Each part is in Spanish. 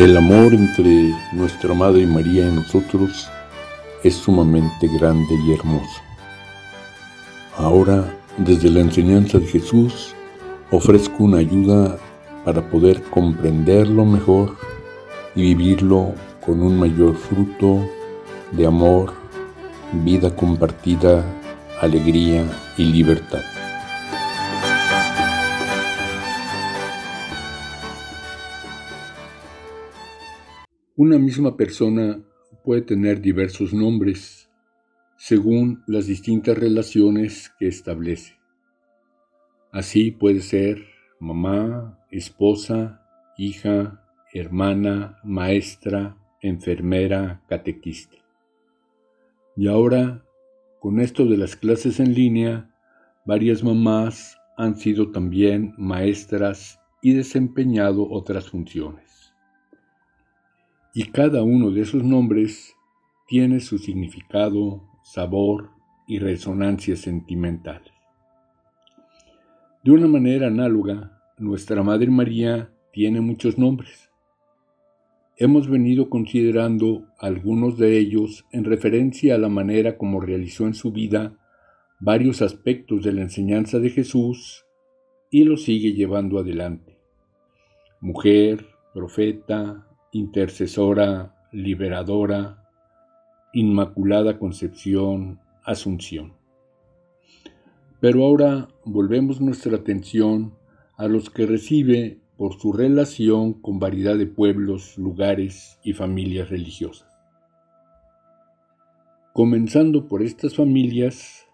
El amor entre nuestra Madre María y nosotros es sumamente grande y hermoso. Ahora, desde la enseñanza de Jesús, ofrezco una ayuda para poder comprenderlo mejor y vivirlo con un mayor fruto de amor, vida compartida, alegría y libertad. Una misma persona puede tener diversos nombres según las distintas relaciones que establece. Así puede ser mamá, esposa, hija, hermana, maestra, enfermera, catequista. Y ahora, con esto de las clases en línea, varias mamás han sido también maestras y desempeñado otras funciones y cada uno de esos nombres tiene su significado, sabor y resonancia sentimentales. De una manera análoga, nuestra Madre María tiene muchos nombres. Hemos venido considerando algunos de ellos en referencia a la manera como realizó en su vida varios aspectos de la enseñanza de Jesús y lo sigue llevando adelante. Mujer, profeta, intercesora, liberadora, Inmaculada Concepción, Asunción. Pero ahora volvemos nuestra atención a los que recibe por su relación con variedad de pueblos, lugares y familias religiosas. Comenzando por estas familias,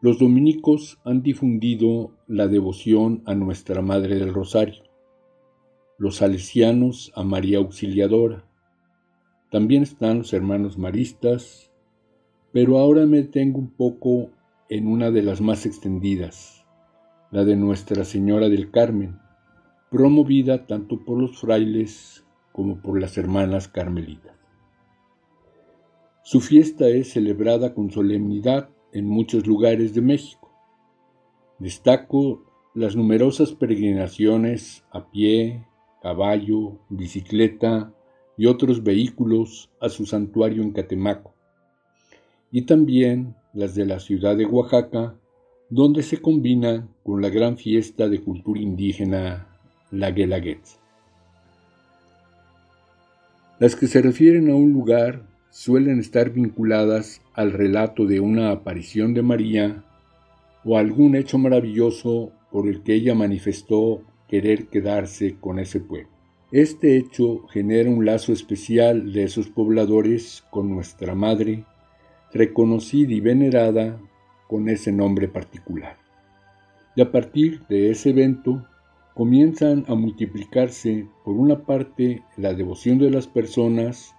los dominicos han difundido la devoción a Nuestra Madre del Rosario los salesianos a María Auxiliadora. También están los hermanos maristas, pero ahora me detengo un poco en una de las más extendidas, la de Nuestra Señora del Carmen, promovida tanto por los frailes como por las hermanas carmelitas. Su fiesta es celebrada con solemnidad en muchos lugares de México. Destaco las numerosas peregrinaciones a pie, caballo, bicicleta y otros vehículos a su santuario en Catemaco, y también las de la ciudad de Oaxaca, donde se combina con la gran fiesta de cultura indígena, la Guelaguetza. Las que se refieren a un lugar suelen estar vinculadas al relato de una aparición de María o algún hecho maravilloso por el que ella manifestó querer quedarse con ese pueblo. Este hecho genera un lazo especial de esos pobladores con nuestra madre, reconocida y venerada con ese nombre particular. Y a partir de ese evento comienzan a multiplicarse por una parte la devoción de las personas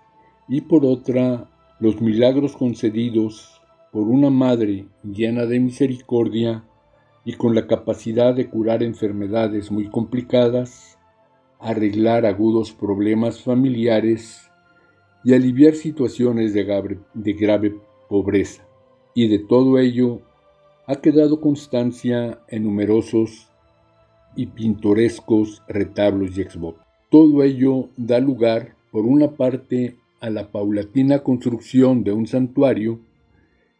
y por otra los milagros concedidos por una madre llena de misericordia y con la capacidad de curar enfermedades muy complicadas, arreglar agudos problemas familiares y aliviar situaciones de grave, pobreza. Y de todo ello ha quedado constancia en numerosos y pintorescos retablos y exvotos. Todo ello da lugar, por una parte, a la paulatina construcción de un santuario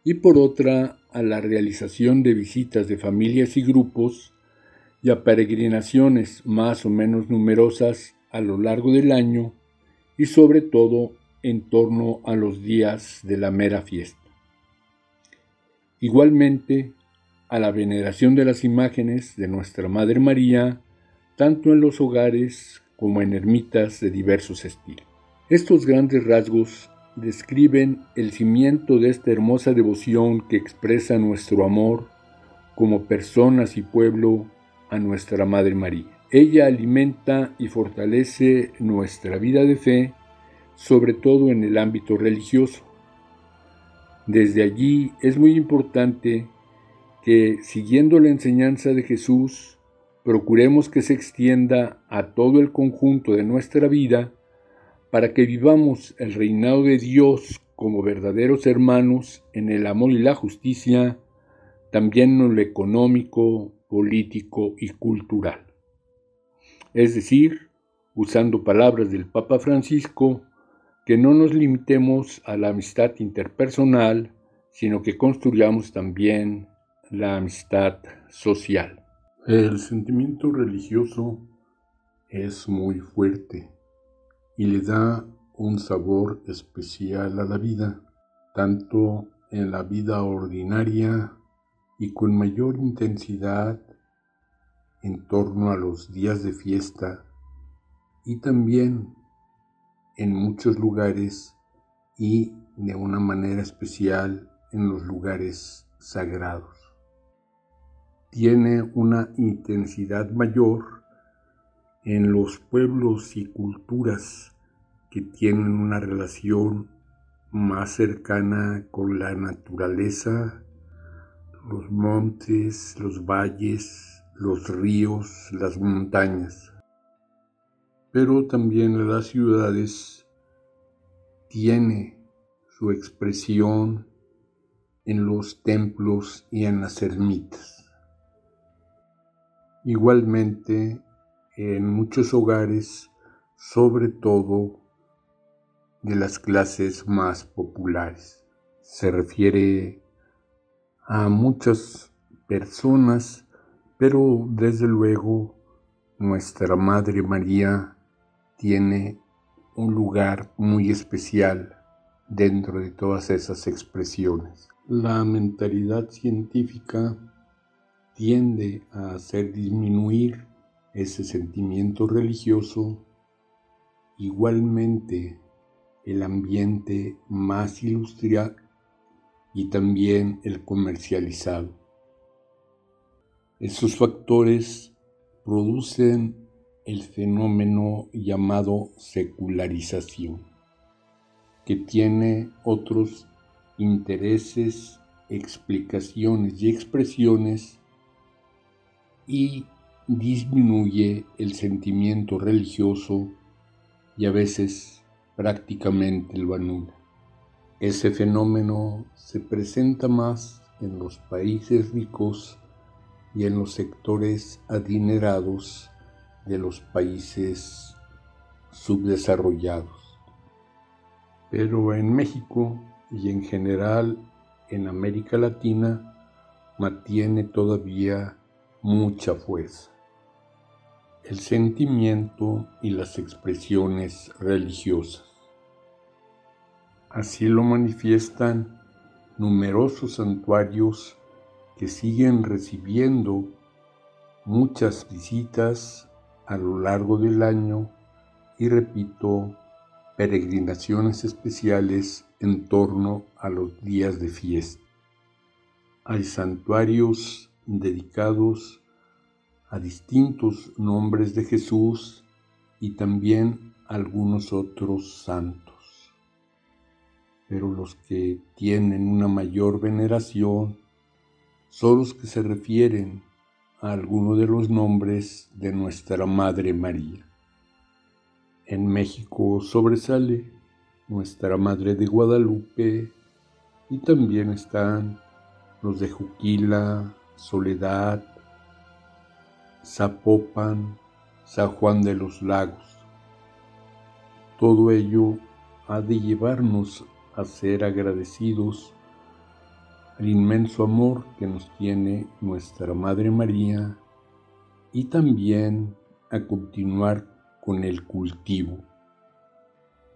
y por otra a la realización de visitas de familias y grupos y a peregrinaciones más o menos numerosas a lo largo del año y sobre todo en torno a los días de la mera fiesta. Igualmente, a la veneración de las imágenes de Nuestra Madre María, tanto en los hogares como en ermitas de diversos estilos. Estos grandes rasgos describen el cimiento de esta hermosa devoción que expresa nuestro amor como personas y pueblo a nuestra Madre María. Ella alimenta y fortalece nuestra vida de fe, sobre todo en el ámbito religioso. Desde allí es muy importante que, siguiendo la enseñanza de Jesús, procuremos que se extienda a todo el conjunto de nuestra vida para que vivamos el reinado de Dios como verdaderos hermanos en el amor y la justicia, también en lo económico, político y cultural. Es decir, usando palabras del Papa Francisco, que no nos limitemos a la amistad interpersonal, sino que construyamos también la amistad social. El sentimiento religioso es muy fuerte y le da un sabor especial a la vida, tanto en la vida ordinaria y con mayor intensidad en torno a los días de fiesta y también en muchos lugares y de una manera especial en los lugares sagrados. Tiene una intensidad mayor en los pueblos y culturas que tienen una relación más cercana con la naturaleza, los montes, los valles, los ríos, las montañas. Pero también las ciudades tiene su expresión en los templos y en las ermitas. Igualmente, en muchos hogares, sobre todo de las clases más populares. Se refiere a muchas personas, pero desde luego nuestra Madre María tiene un lugar muy especial dentro de todas esas expresiones. La mentalidad científica tiende a hacer disminuir ese sentimiento religioso, igualmente el ambiente más ilustrial y también el comercializado. Esos factores producen el fenómeno llamado secularización, que tiene otros intereses, explicaciones y expresiones y disminuye el sentimiento religioso y a veces prácticamente lo anula. Ese fenómeno se presenta más en los países ricos y en los sectores adinerados de los países subdesarrollados. Pero en México y en general en América Latina mantiene todavía mucha fuerza el sentimiento y las expresiones religiosas. Así lo manifiestan numerosos santuarios que siguen recibiendo muchas visitas a lo largo del año y repito, peregrinaciones especiales en torno a los días de fiesta. Hay santuarios dedicados a distintos nombres de Jesús y también algunos otros santos. Pero los que tienen una mayor veneración son los que se refieren a alguno de los nombres de nuestra Madre María. En México sobresale nuestra Madre de Guadalupe y también están los de Juquila, Soledad, Zapopan, San Juan de los Lagos. Todo ello ha de llevarnos a ser agradecidos al inmenso amor que nos tiene nuestra Madre María y también a continuar con el cultivo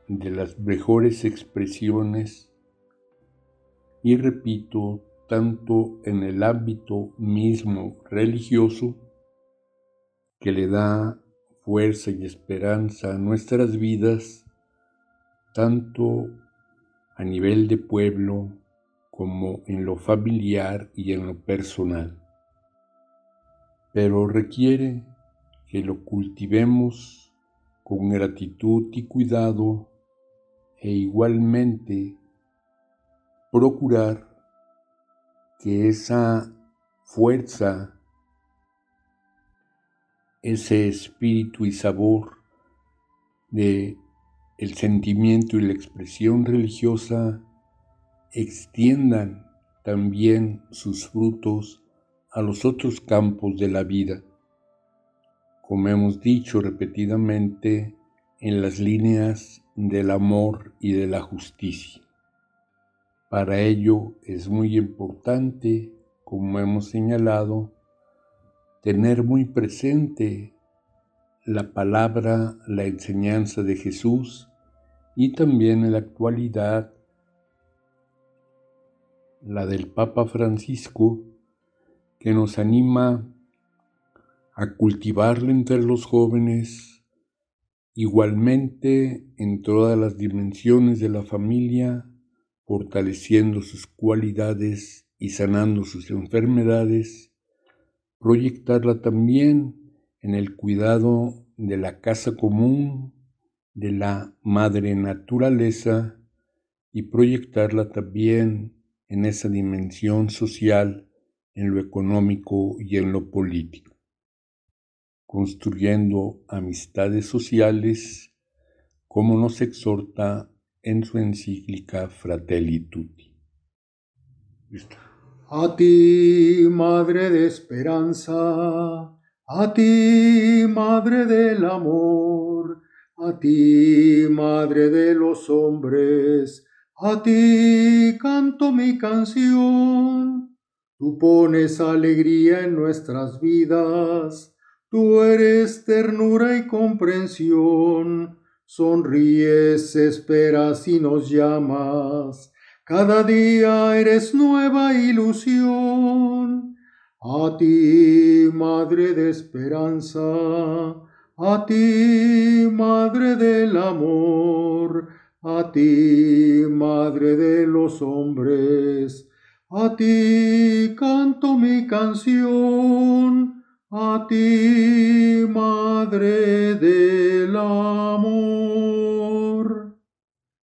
de las mejores expresiones y repito, tanto en el ámbito mismo religioso que le da fuerza y esperanza a nuestras vidas, tanto a nivel de pueblo como en lo familiar y en lo personal. Pero requiere que lo cultivemos con gratitud y cuidado e igualmente procurar que esa fuerza ese espíritu y sabor de el sentimiento y la expresión religiosa extiendan también sus frutos a los otros campos de la vida, como hemos dicho repetidamente, en las líneas del amor y de la justicia. Para ello es muy importante, como hemos señalado, tener muy presente la palabra, la enseñanza de Jesús y también en la actualidad la del Papa Francisco, que nos anima a cultivarla entre los jóvenes, igualmente en todas las dimensiones de la familia, fortaleciendo sus cualidades y sanando sus enfermedades, proyectarla también en el cuidado de la casa común, de la madre naturaleza y proyectarla también en esa dimensión social, en lo económico y en lo político, construyendo amistades sociales como nos exhorta en su encíclica Fratelli Tutti. A ti, Madre de Esperanza, a ti, Madre del Amor, a ti, Madre de los hombres, a ti canto mi canción. Tú pones alegría en nuestras vidas, tú eres ternura y comprensión. Sonríes, esperas y nos llamas. Cada día eres nueva ilusión. A ti, Madre de Esperanza, a ti, Madre del Amor, a ti, Madre de los hombres, a ti canto mi canción, a ti, Madre del Amor.